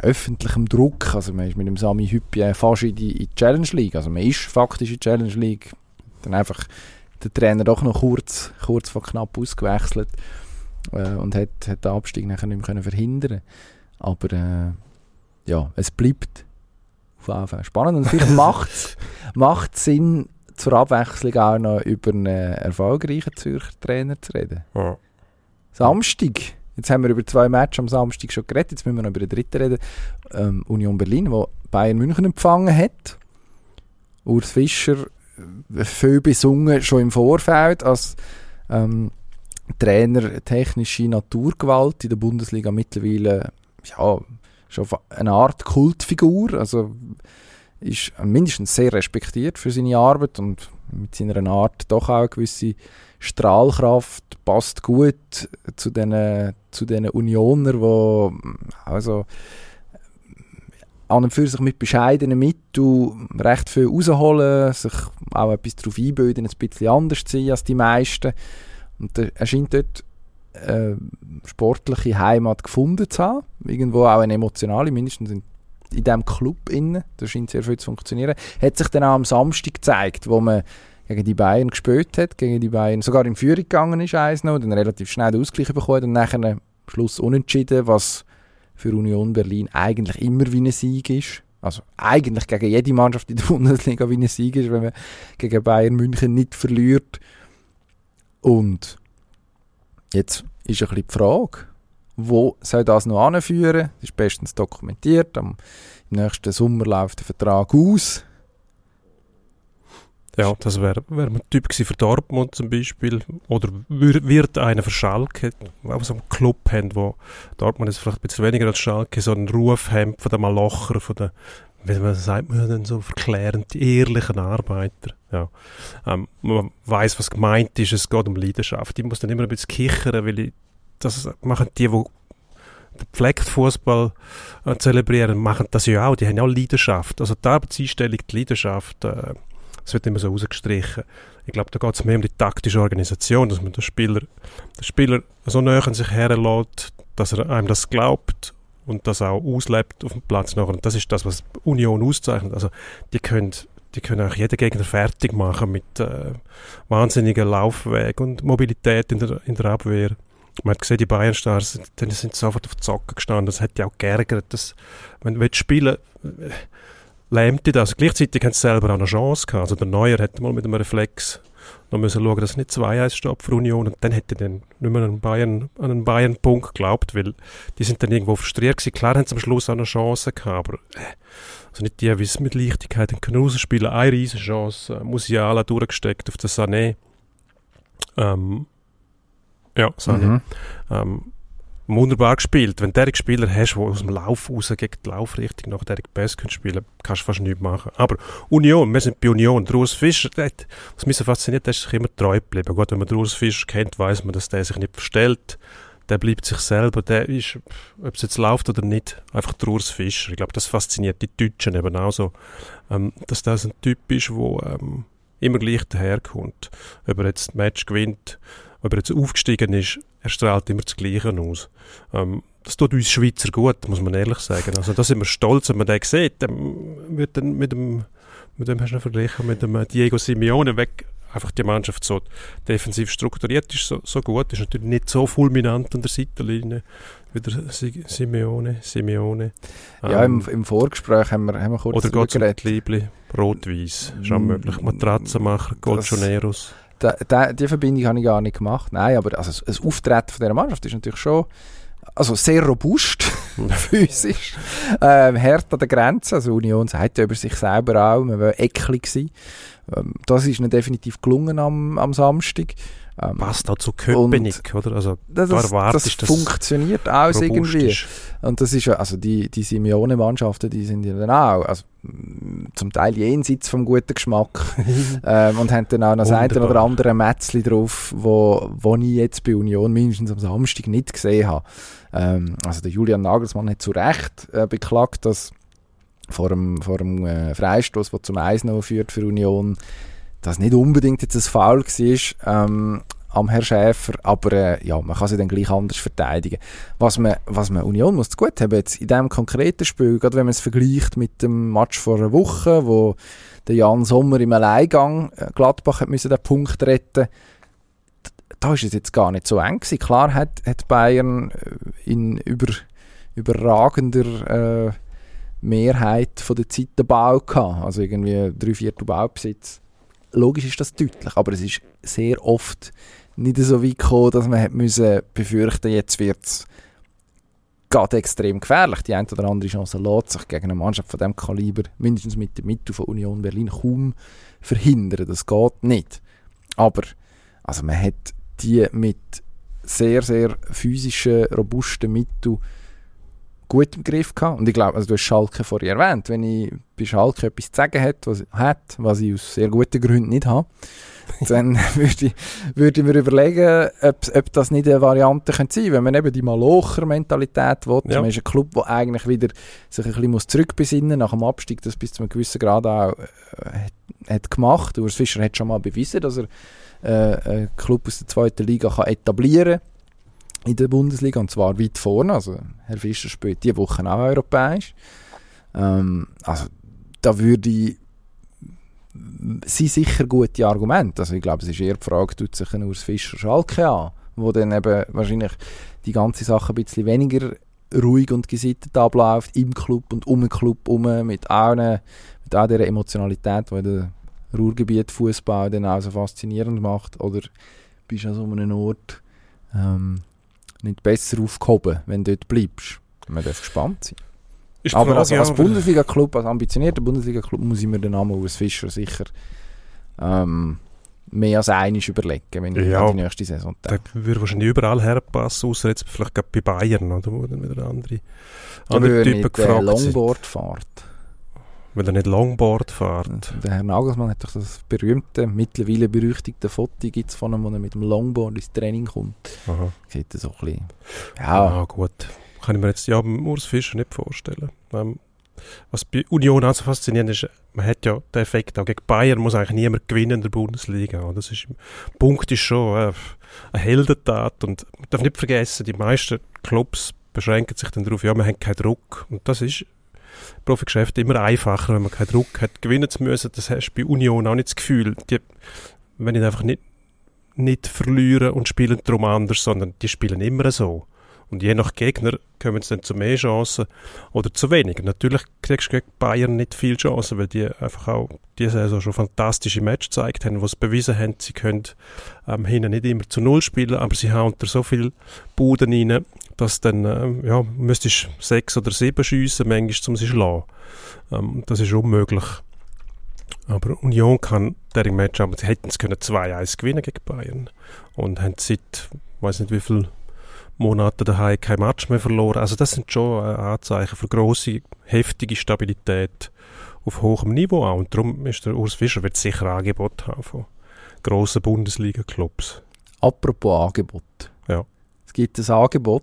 öffentlichem Druck. Also man ist mit dem Sami Hüppi fast in die, in die Challenge League. Also man ist faktisch in die Challenge League. Dann einfach der Trainer doch noch kurz, kurz vor knapp ausgewechselt äh, und hat, hat den Abstieg nachher nicht mehr können verhindern Aber äh, ja, es bleibt auf jeden Fall spannend und vielleicht macht es Sinn, zur Abwechslung auch noch über einen erfolgreichen Zürcher Trainer zu reden. Ja. Samstag Jetzt haben wir über zwei Matches am Samstag schon geredet, jetzt müssen wir noch über den dritten reden. Ähm, Union Berlin, wo Bayern München empfangen hat. Urs Fischer, äh, viel besungen schon im Vorfeld als ähm, Trainer technische Naturgewalt in der Bundesliga mittlerweile ja, schon eine Art Kultfigur. Also ist mindestens sehr respektiert für seine Arbeit und mit seiner Art doch auch eine gewisse Strahlkraft passt gut zu den, zu den Unioner, die also an und für sich mit bescheidenen Mitteln recht viel rausholen, sich auch etwas darauf einbilden, ein bisschen anders zu sein als die meisten. Und er scheint dort eine äh, sportliche Heimat gefunden zu haben, irgendwo auch eine emotionale, mindestens in, diesem Club. Das scheint sehr viel zu funktionieren. Hat sich dann auch am Samstag gezeigt, wo man gegen die Bayern gespielt hat, gegen die Bayern sogar in Führung gegangen ist, eins noch, dann relativ schnell den Ausgleich bekommen und nachher am Schluss unentschieden, was für Union Berlin eigentlich immer wie ein Sieg ist. Also eigentlich gegen jede Mannschaft in der Bundesliga wie ein Sieg ist, wenn man gegen Bayern München nicht verliert. Und jetzt ist ein bisschen die Frage, wo soll das noch anführen? Das ist bestens dokumentiert. Am, Im nächsten Sommer läuft der Vertrag aus. Ja, das wäre wär ein Typ für Dortmund zum Beispiel. Oder wird einer für Schalke, auch so einen Club haben, wo Dortmund ist vielleicht ein bisschen weniger als Schalke, so einen Ruf haben von den Malocher, von den, wie man sagt, man so verklärend, ehrlichen Arbeiter. Ja. Ähm, man weiß, was gemeint ist, es geht um Leidenschaft. Ich muss dann immer ein bisschen kichern, weil ich, das machen die, die den Pfleckfußball äh, zelebrieren, machen das ja auch. Die haben ja auch Leidenschaft. Also die Arbeitseinstellung, die Leidenschaft, äh, es wird immer so rausgestrichen. Ich glaube, da geht es mehr um die taktische Organisation, dass man den Spieler, den Spieler so näher an sich herlässt, dass er einem das glaubt und das auch auslebt auf dem Platz nachher. Und das ist das, was Union auszeichnet. Also die können, die können auch jeden Gegner fertig machen mit äh, wahnsinnigen Laufwegen und Mobilität in der, in der Abwehr. man hat gesehen, die Bayern-Stars, sind sie sofort auf die Socken gestanden. Das hat ja auch geärgert, dass, wenn du spielen willst, lähmt dich das. Gleichzeitig haben sie selber auch eine Chance gehabt. Also der Neuer hätte mal mit einem Reflex noch müssen schauen, dass es nicht 2-1 steht für Union und dann hätte er dann nicht mehr an, Bayern, an einen Bayern-Punkt geglaubt, weil die sind dann irgendwo frustriert gewesen. Klar haben sie am Schluss auch eine Chance gehabt, aber äh, also nicht die, wie es mit Leichtigkeit können rausspielen. Eine riesige Chance, äh, Musiala durchgesteckt auf den Sané. Ähm, ja, Sané. Mhm. Ähm, wunderbar gespielt. Wenn du einen Spieler hast, der aus dem Lauf raus gegen die Laufrichtung nach der Pass spielen kannst du fast nichts machen. Aber Union, wir sind bei Union. Der Fischer, der, was mich so fasziniert, der ist sich immer treu geblieben. Gut, wenn man den Fischer kennt, weiß man, dass der sich nicht verstellt. Der bleibt sich selber. Der ist, ob es jetzt läuft oder nicht, einfach der Fischer. Ich glaube, das fasziniert die Deutschen eben auch so, ähm, dass das ein Typ ist, der ähm, immer gleich daherkommt. Ob er jetzt das Match gewinnt, ob er jetzt aufgestiegen ist, er strahlt immer das Gleiche aus. Ähm, das tut uns Schweizer gut, muss man ehrlich sagen. Also da sind wir stolz, wenn man den sieht. Ähm, wird dann mit dem, mit dem hast du verglichen, mit dem Diego Simeone weg einfach die Mannschaft so defensiv strukturiert ist, so, so gut, ist natürlich nicht so fulminant an der Seitenlinie wie der Simeone. Simeone. Ja, im, ähm, im, Vorgespräch haben wir, haben wir kurz Oder geht es um Liebli, rot-weiß, ist auch möglich. Matratzenmacher, Colchoneros. Da, da, die Verbindung habe ich gar nicht gemacht. Nein, aber also das Auftreten von dieser Mannschaft ist natürlich schon also sehr robust physisch, ähm, hart an der Grenze. Also Union sagt ja über sich selber auch, man will eklig sein. Ähm, das ist ihnen definitiv gelungen am, am Samstag. Ähm, Passt auch zu Köpenick, oder? Also, das, das, das funktioniert auch irgendwie. Ist. Und das ist ja, also die, die Simeone-Mannschaften, die sind ja dann auch, also zum Teil jenseits vom guten Geschmack ähm, und haben dann auch noch das eine oder andere Mätzchen drauf, wo, wo ich jetzt bei Union mindestens am Samstag nicht gesehen habe. Ähm, also der Julian Nagelsmann hat zu Recht äh, beklagt, dass vor dem, vor dem äh, Freistoß, der zum 1 führt für Union, das nicht unbedingt jetzt ein Foul war ähm, am Herr Schäfer, aber äh, ja, man kann sie dann gleich anders verteidigen. Was man, was man Union muss gut haben jetzt in diesem konkreten Spiel, gerade wenn man es vergleicht mit dem Match vor einer Woche, wo der Jan Sommer im Alleingang äh, Gladbach hat müssen den Punkt retten da ist es jetzt gar nicht so eng gewesen. Klar hat, hat Bayern äh, in über, überragender äh, Mehrheit von der Zeit den Bau gehabt. Also irgendwie drei Viertel Baubesitz. Logisch ist das deutlich, aber es ist sehr oft nicht so weit gekommen, dass man müssen befürchten jetzt wird es gerade extrem gefährlich. Die eine oder andere Chance lässt sich gegen eine Mannschaft von diesem Kaliber, mindestens mit dem Mittel von Union Berlin, kaum verhindern. Das geht nicht. Aber also man hat die mit sehr, sehr physischen, robusten Mitteln gut im Griff gehabt. Und ich glaube, also du hast Schalke vorher erwähnt, wenn ich bei Schalke etwas zu sagen hätte, was, hat, was ich aus sehr guten Gründen nicht habe, dann würde ich, würde ich mir überlegen, ob, ob das nicht eine Variante könnte sein wenn man eben die Malocher-Mentalität will. Ja. Man ist ein Club, der eigentlich wieder sich ein bisschen muss zurückbesinnen nach dem Abstieg, das bis zu einem gewissen Grad auch äh, hat gemacht. Urs Fischer hat schon mal bewiesen, dass er äh, einen Club aus der zweiten Liga kann etablieren kann in der Bundesliga und zwar weit vorne. Also Herr Fischer spielt diese Woche auch europäisch. Ähm, also da würde ich sind sicher gute Argumente. Also ich glaube, es ist eher die Frage, tut sich ein Urs Fischer Schalke an, wo dann eben wahrscheinlich die ganze Sache ein bisschen weniger ruhig und gesittet abläuft im Club und um den Club herum, mit allen, mit all dieser Emotionalität, die der Ruhrgebiet Fußball dann auch so faszinierend macht. Oder bist du an so einem Ort, ähm, nicht besser aufgehoben, wenn du dort bleibst. Man darf gespannt sein. Ist aber also als Bundesliga-Club, als ambitionierter Bundesliga-Club, muss ich mir den Namen Urs Fischer sicher ähm, mehr als einig überlegen, wenn ich ja, die nächste Saison denke. Der würde wahrscheinlich überall herpassen, außer jetzt vielleicht bei Bayern, oder wo dann wieder andere, andere Typen gefragt äh, Longboard fahrt. Weil er nicht Longboard fährt. Der Herr Nagelsmann hat doch das berühmte, mittlerweile berüchtigte Foto gibt's von ihm, wo er mit dem Longboard ins Training kommt. Aha. Sieht so ein bisschen... Ja. Ah, gut. Kann ich mir jetzt ja Urs Fischer nicht vorstellen. Ähm, was bei Union auch so faszinierend ist, man hat ja den Effekt, auch gegen Bayern muss eigentlich niemand gewinnen in der Bundesliga. Das ist, der Punkt ist schon äh, eine Heldentat und man darf nicht vergessen, die meisten Clubs beschränken sich dann darauf, ja, man hat keinen Druck. Und das ist Profigeschäft immer einfacher, wenn man keinen Druck hat, gewinnen zu müssen. Das hast du bei Union auch nicht das Gefühl. Die, wenn ich einfach nicht, nicht verlieren und spielen darum anders, sondern die spielen immer so. Und je nach Gegner kommen sie dann zu mehr Chancen oder zu weniger. Natürlich kriegst du gegen Bayern nicht viel Chancen, weil die einfach auch diese Saison schon fantastische Match gezeigt haben, wo sie bewiesen haben, sie können ähm, hinten nicht immer zu Null spielen, aber sie hauen da so viel Buden rein, dass dann, äh, ja, müsstest sechs oder sieben schiessen, manchmal, um sie zu schlagen. Ähm, das ist unmöglich. Aber Union kann der Match, aber sie hätten es können 2-1 gewinnen gegen Bayern und haben seit, weiß nicht wie viel Monate daheim kein Match mehr verloren. Also das sind schon äh, Anzeichen für große, heftige Stabilität auf hohem Niveau auch. Und darum ist der Urs Fischer wird sicher Angebot haben von grossen Bundesliga-Clubs. Apropos Angebot. Es gibt ein Angebot.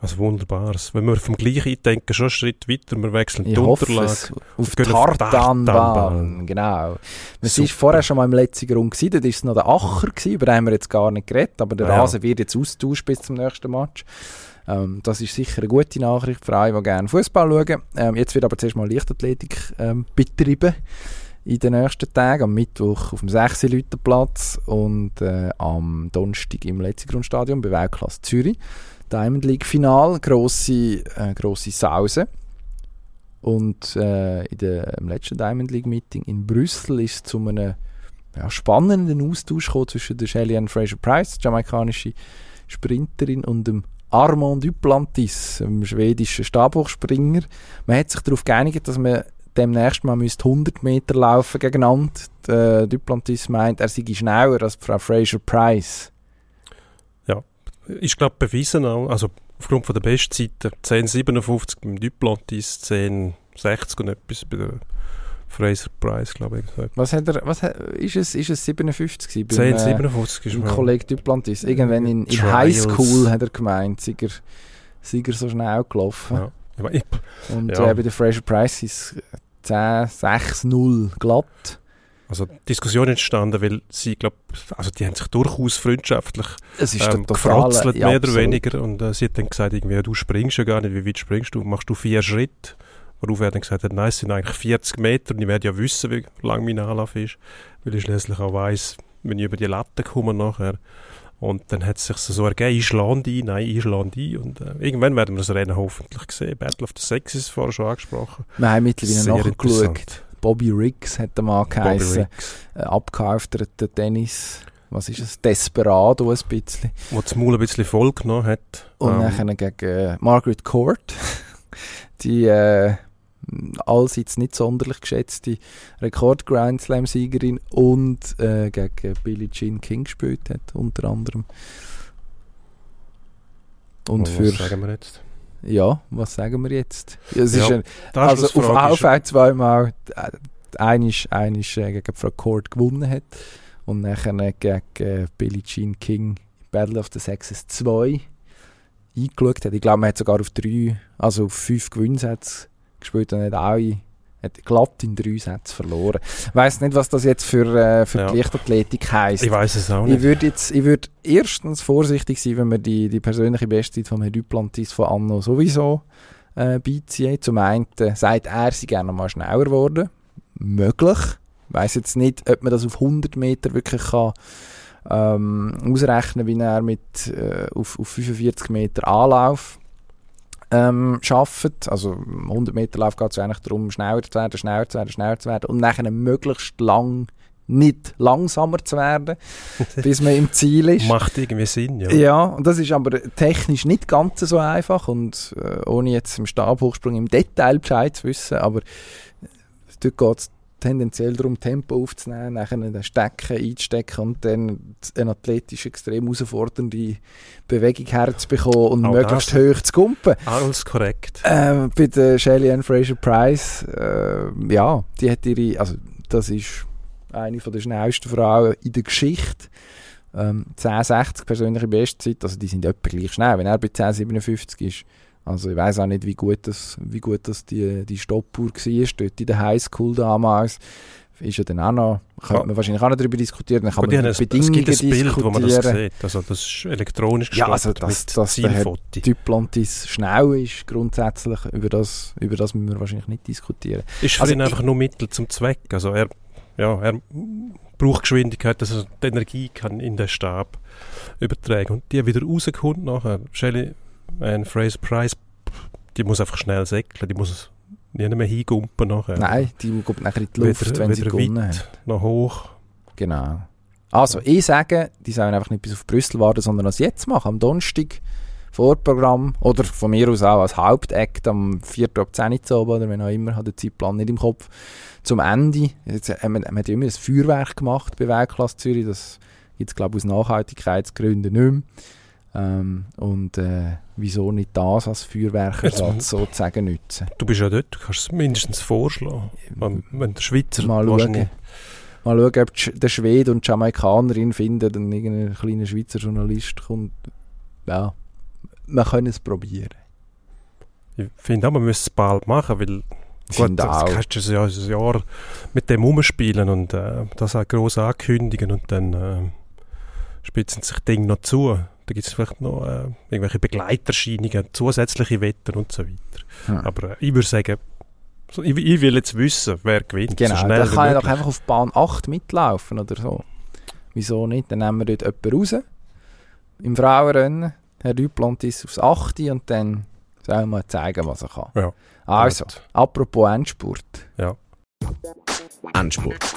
Was Wunderbares. Wenn wir vom Gleichen denken, schon einen Schritt weiter, wir wechseln Ich die Unterlage. es. Auf die Tartanbahn. Genau. Super. waren vorher schon mal im letzten Grund, gewesen, dort war es noch der Acher, gewesen, über den haben wir jetzt gar nicht geredet, aber der Ja. Rasen wird jetzt austauscht bis zum nächsten Match. Ähm, das ist sicher eine gute Nachricht für alle, die gerne Fußball schauen. Ähm, jetzt wird aber zuerst mal Leichtathletik ähm, betrieben in den nächsten Tagen. Am Mittwoch auf dem 6 Leute Platz und äh, am Donnerstag im Letzigrundstadion bei Weltklasse Zürich. Diamond League Final, grosse, äh, grosse Sause. Und äh, in der, im letzten Diamond League Meeting in Brüssel ist es zu einem ja, spannenden Austausch gekommen zwischen der Shelly Fraser Price, jamaikanische Sprinterin, und dem Armand Duplantis, einem schwedischen Stabhochspringer. Man hat sich darauf geeinigt, dass man demnächst mal müsste 100 Meter laufen gegeneinander. Der Duplantis meint, er sei schneller als Frau Fraser Price. Ist, glaube bewiesen auch, also aufgrund von der Bestzeiten 10,57 beim Duplantis, 10,60 und etwas bei der Fraser Price, glaube ich. Was hat er, was hat, ist, es, ist es 57 gewesen? beim, äh, 10,57 ist mal- Kollege Duplantis. Irgendwann in, in. Highschool hat er gemeint, sei er, sei er so schnell gelaufen. Ja. Ich meine, Und Ja. äh, bei der Fraser Price ist 10, 6, 0 glatt. Also die Diskussion entstanden, weil sie, glaube also die haben sich durchaus freundschaftlich Es ist ähm, gefrotzelt, ja, mehr oder absolut. weniger. Und äh, sie hat dann gesagt, irgendwie, ja, du springst ja gar nicht, wie weit springst du? Machst du vier Schritte? Worauf er dann gesagt hat, nein, es sind eigentlich 40 Meter und ich werde ja wissen, wie lang mein Anlauf ist, weil ich schließlich auch weiss, wenn ich über die Latte komme nachher. Und dann hat es sich so ergeben, ich schlage ein, nein, ich schlage ein. Und äh, irgendwann werden wir das Rennen hoffentlich sehen. Battle of the Sexes vorher schon angesprochen. Wir haben mittlerweile Sehr nachgeschaut. Bobby Riggs hat der Mann geheißen. Äh, abgehalfterter Tennis. Was ist es? Desperado ein bisschen. Wo das Maul ein bisschen voll genommen hat. Und Ähm, nachher gegen äh, Margaret Court, die äh, allseits nicht sonderlich geschätzte Rekord-Grand Slam-Siegerin und äh, gegen Billie Jean King gespielt hat, unter anderem. Und was für, sagen wir jetzt? ja, was sagen wir jetzt? Es Ja, ist ein, also auf Anschlussfrage ist- AV zweimal äh, einisch, einisch äh, gegen Frau Court gewonnen hat und nachher gegen äh, Billie Jean King Battle of the Sexes 2 eingeschaut hat. Ich glaube, man hat sogar auf drei, also auf fünf Gewinnsätze gespielt und hat alle hat glatt in drei Sätzen verloren. Ich weiss nicht, was das jetzt für, äh, für Ja. die Leichtathletik heisst. Ich weiß es auch Ich nicht. würde jetzt, ich würde erstens vorsichtig sein, wenn wir die, die persönliche Bestzeit von Herrn Duplantis von Anno sowieso äh, beiziehen. Zum einen äh, sagt er, sie gerne mal schneller geworden. Möglich. Ich weiss jetzt nicht, ob man das auf 100 Meter wirklich kann, ähm, ausrechnen, wie er mit äh, auf, auf 45 Meter Anlauf ähm, schafft. Also im 100 Meter Lauf geht es eigentlich darum, schneller zu werden, schneller zu werden, schneller zu werden und nachher möglichst lang nicht langsamer zu werden, bis man im Ziel ist. Macht irgendwie Sinn, ja. Ja, und das ist aber technisch nicht ganz so einfach und äh, ohne jetzt im Stabhochsprung im Detail Bescheid zu wissen, aber dort geht es tendenziell darum, Tempo aufzunehmen, nachher den Stecken einzustecken und dann eine athletisch extrem herausfordernde Bewegung herzubekommen und Auch möglichst das. hoch zu kumpen. Alles korrekt. Äh, bei der Shelly Ann Fraser Price, äh, ja, die hat ihre, also das ist eine von der schnellsten Frauen in der Geschichte. Ähm, 1060 persönliche Bestzeit, also die sind etwa gleich schnell. Wenn er bei 1057 ist, also ich weiß auch nicht, wie gut das, wie gut das die, die Stoppuhr war, dort in der Highschool damals. Ist ja dann auch noch, könnte Ja. man wahrscheinlich auch noch darüber diskutieren, dann kann Gut, man ein, es Bedingungen gibt ein Bild, wo man das sieht. Also das ist elektronisch Ja, gestoppt also das- mit der Zielfoto. Duplantis schnell ist, grundsätzlich, über das, über das müssen wir wahrscheinlich nicht diskutieren. Ist für also ihn einfach nur Mittel zum Zweck. Also er ja, er braucht Geschwindigkeit, dass er die Energie kann in den Stab übertragen und die wieder rauskommt nachher. Shelley Ann Fraser Price, die muss einfach schnell säckeln, die muss nicht mehr hingumpen nachher. Nein, die kommt nachher in die Luft, Weder- wenn sie weder gewonnen weit hat. noch hoch. Genau. Also, ich sage, die sollen einfach nicht bis auf Brüssel warten, sondern das jetzt machen. Am Donnerstag Vorprogramm oder von mir aus auch als Hauptakt am 4. ab 10 Uhr oder wenn auch immer, hat der Zeitplan nicht im Kopf. Zum Ende, jetzt haben wir, haben wir immer ein Feuerwerk gemacht bei Weltklasse Zürich, das gibt es glaube ich aus Nachhaltigkeitsgründen nicht mehr. Ähm, und äh, wieso nicht das als Feuerwerkersatz sozusagen nutzen? Du bist ja dort, du kannst es mindestens vorschlagen. Wenn, wenn der Schweizer Mal schauen. Mal schauen, ob die der Schwede und die Jamaikanerin finden, dann irgendein kleiner Schweizer Journalist kommt. Ja, wir können es probieren. Ich finde auch, man müsste es bald machen, weil gut, das kannst du ein Jahr, ein Jahr mit dem umspielen und äh, das auch gross ankündigen und dann äh, spitzen sich Dinge noch zu. Da gibt es vielleicht noch äh, irgendwelche Begleiterscheinungen, zusätzliche Wetter und so weiter. Hm. Aber äh, ich würde sagen, so, ich, ich will jetzt wissen, wer gewinnt. Genau, so schnell dann kann ich doch einfach auf Bahn 8 mitlaufen oder so. Wieso nicht? Dann nehmen wir dort jemanden raus. Im Frauenrennen. Herr Duplantis aufs 8. und dann soll mal zeigen, was er kann. Ja. Also, Gut. apropos Endspurt. Endspurt.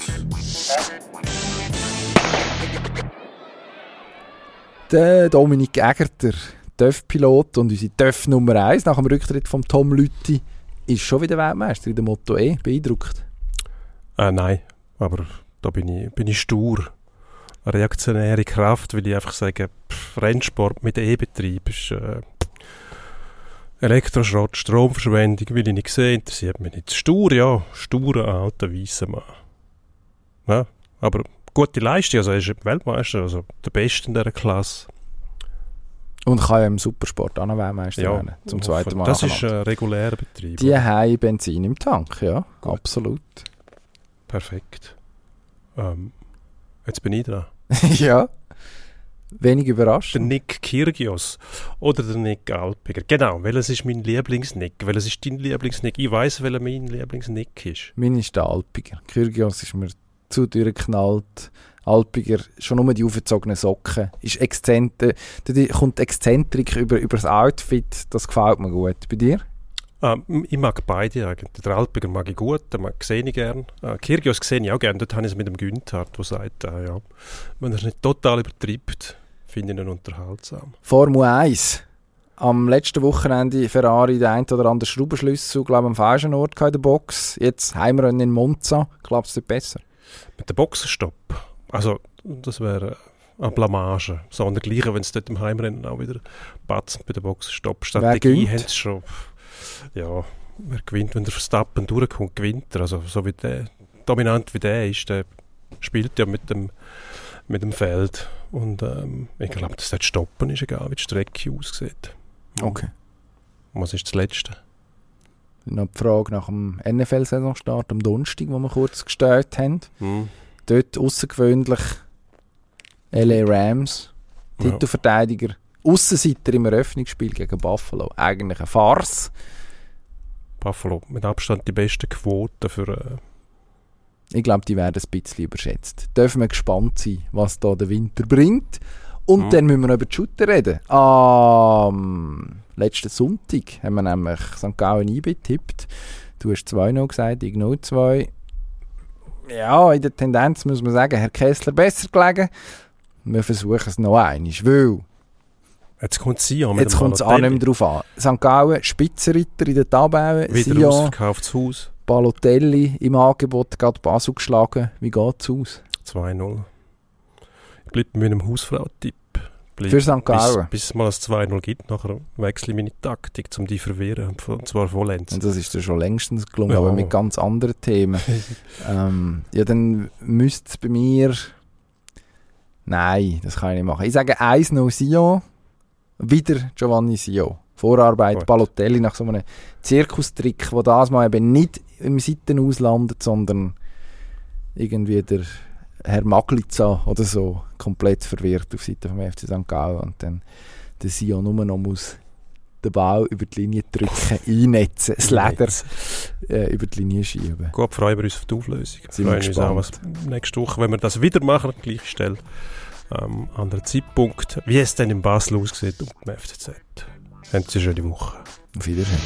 Der Dominik Egerter, TÜV-Pilot und unsere TÜV Nummer 1 nach dem Rücktritt von Tom Lütti, ist schon wieder Weltmeister in der Moto E. Beeindruckt. Äh, nein, aber da bin ich, bin ich stur. Eine reaktionäre Kraft, weil ich einfach sage, pff, Rennsport mit E-Betrieb ist äh, Elektroschrott, Stromverschwendung, will ich nicht sehen, interessiert mich nicht. Stur, ja, sturer alter weißer Mann. Ja, aber gute Leistung, also er ist Weltmeister, also der Beste in dieser Klasse. Und kann ja im Supersport auch noch Weltmeister Ja, werden. Zum zweiten Mal. Das ist ein regulärer Betrieb. Die haben Benzin im Tank, ja. Gut. Absolut. Perfekt. Ähm, jetzt bin ich dran. ja. Wenig Der überraschend. Nick Kyrgios oder der Nick Alpiger. Genau, welches ist mein Lieblingsnick? Welches ist dein Lieblingsnick? Ich weiß, welcher mein Lieblingsnick ist. Mein ist der Alpiger. Kyrgios ist mir zu durchgeknallt. Alpiger, schon nur die aufgezogenen Socken. Ist exzentr da kommt Exzentrik über, über das Outfit. Das gefällt mir gut. Bei dir? Ähm, ich mag beide eigentlich. Der Alpiger mag ich gut, den mag, sehe ich gern. Äh, Kyrgios sehe ich auch gern. Dort habe ich es mit dem Günther, der sagt, äh, ja, wenn er es nicht total übertreibt, finde ich ihn unterhaltsam. Formel 1. Am letzten Wochenende Ferrari den ein oder anderen Schraubenschlüssel, glaube ich, am falschen Ort in der Box. Jetzt Heimrennen in Monza. Klappt es dort besser? Mit dem Boxenstopp. Also, das wäre eine Blamage. So dergleichen, wenn es dort im Heimrennen auch wieder batzend bei der Boxenstopp. Strategie haben sie schon. Ja, wer gewinnt, wenn der Verstappen durchkommt, gewinnt er. Also, so wie der, dominant wie der ist, der spielt ja mit dem, mit dem Feld. Und ähm, ich glaube, dass dort stoppen ist, egal wie die Strecke aussieht. Okay. Was ist das Letzte? Noch die Frage nach dem NFL-Saisonstart am Donnerstag, wo wir kurz gestellt haben. Hm. Dort außergewöhnlich LA Rams, Ja. Titelverteidiger, Aussenseiter im Eröffnungsspiel gegen Buffalo. Eigentlich eine Farce. Buffalo mit Abstand die beste Quote für. Äh, Ich glaube, die werden ein bisschen überschätzt. Dürfen wir gespannt sein, was da der Winter bringt. Und Mhm. dann müssen wir noch über die Shooter reden. Am letzten Sonntag haben wir nämlich St. Gallen eingetippt. Du hast 2-0 gesagt, ich 0-2. Ja, in der Tendenz muss man sagen, Herr Kessler besser gelegen. Wir versuchen es noch einmal, weil jetzt kommt Sion mit jetzt kommt es auch nicht mehr drauf an. St. Gallen, Spitzenreiter in der Tabelle, Wieder Sion, ausverkauftes Haus. Balotelli im Angebot, gerade Basel geschlagen. Wie geht es aus? 2-0. Ich bleibe mit einem Hausfrau-Tipp. Bleib Für St. Bis, Gallen. bis es mal ein 2-0 gibt, nachher wechsle ich meine Taktik, um die zu verwirren. Und zwar vollends. Und das ist dir schon längstens gelungen, Ja. aber mit ganz anderen Themen. ähm, ja, dann müsste es bei mir. Nein, das kann ich nicht machen. Ich sage 1-0 Sion. Wieder Giovanni Sion. Vorarbeit Gut. Balotelli nach so einem Zirkustrick, wo das mal eben nicht im Seiten auslandet, sondern irgendwie der Herr Magliza oder so komplett verwirrt auf Seite vom FC St. Gallen und dann der Sion nur noch muss den Ball über die Linie drücken, einnetzen, das Leder äh, über die Linie schieben. Gut, freuen wir uns auf die Auflösung. Sind wir freuen uns auch, was nächste Woche, wenn wir das wieder machen, an der gleichen Stelle, ähm, anderer Zeitpunkt, wie es dann in Basel aussieht und beim FCZ. Haben Sie eine schöne Woche. Auf Wiedersehen.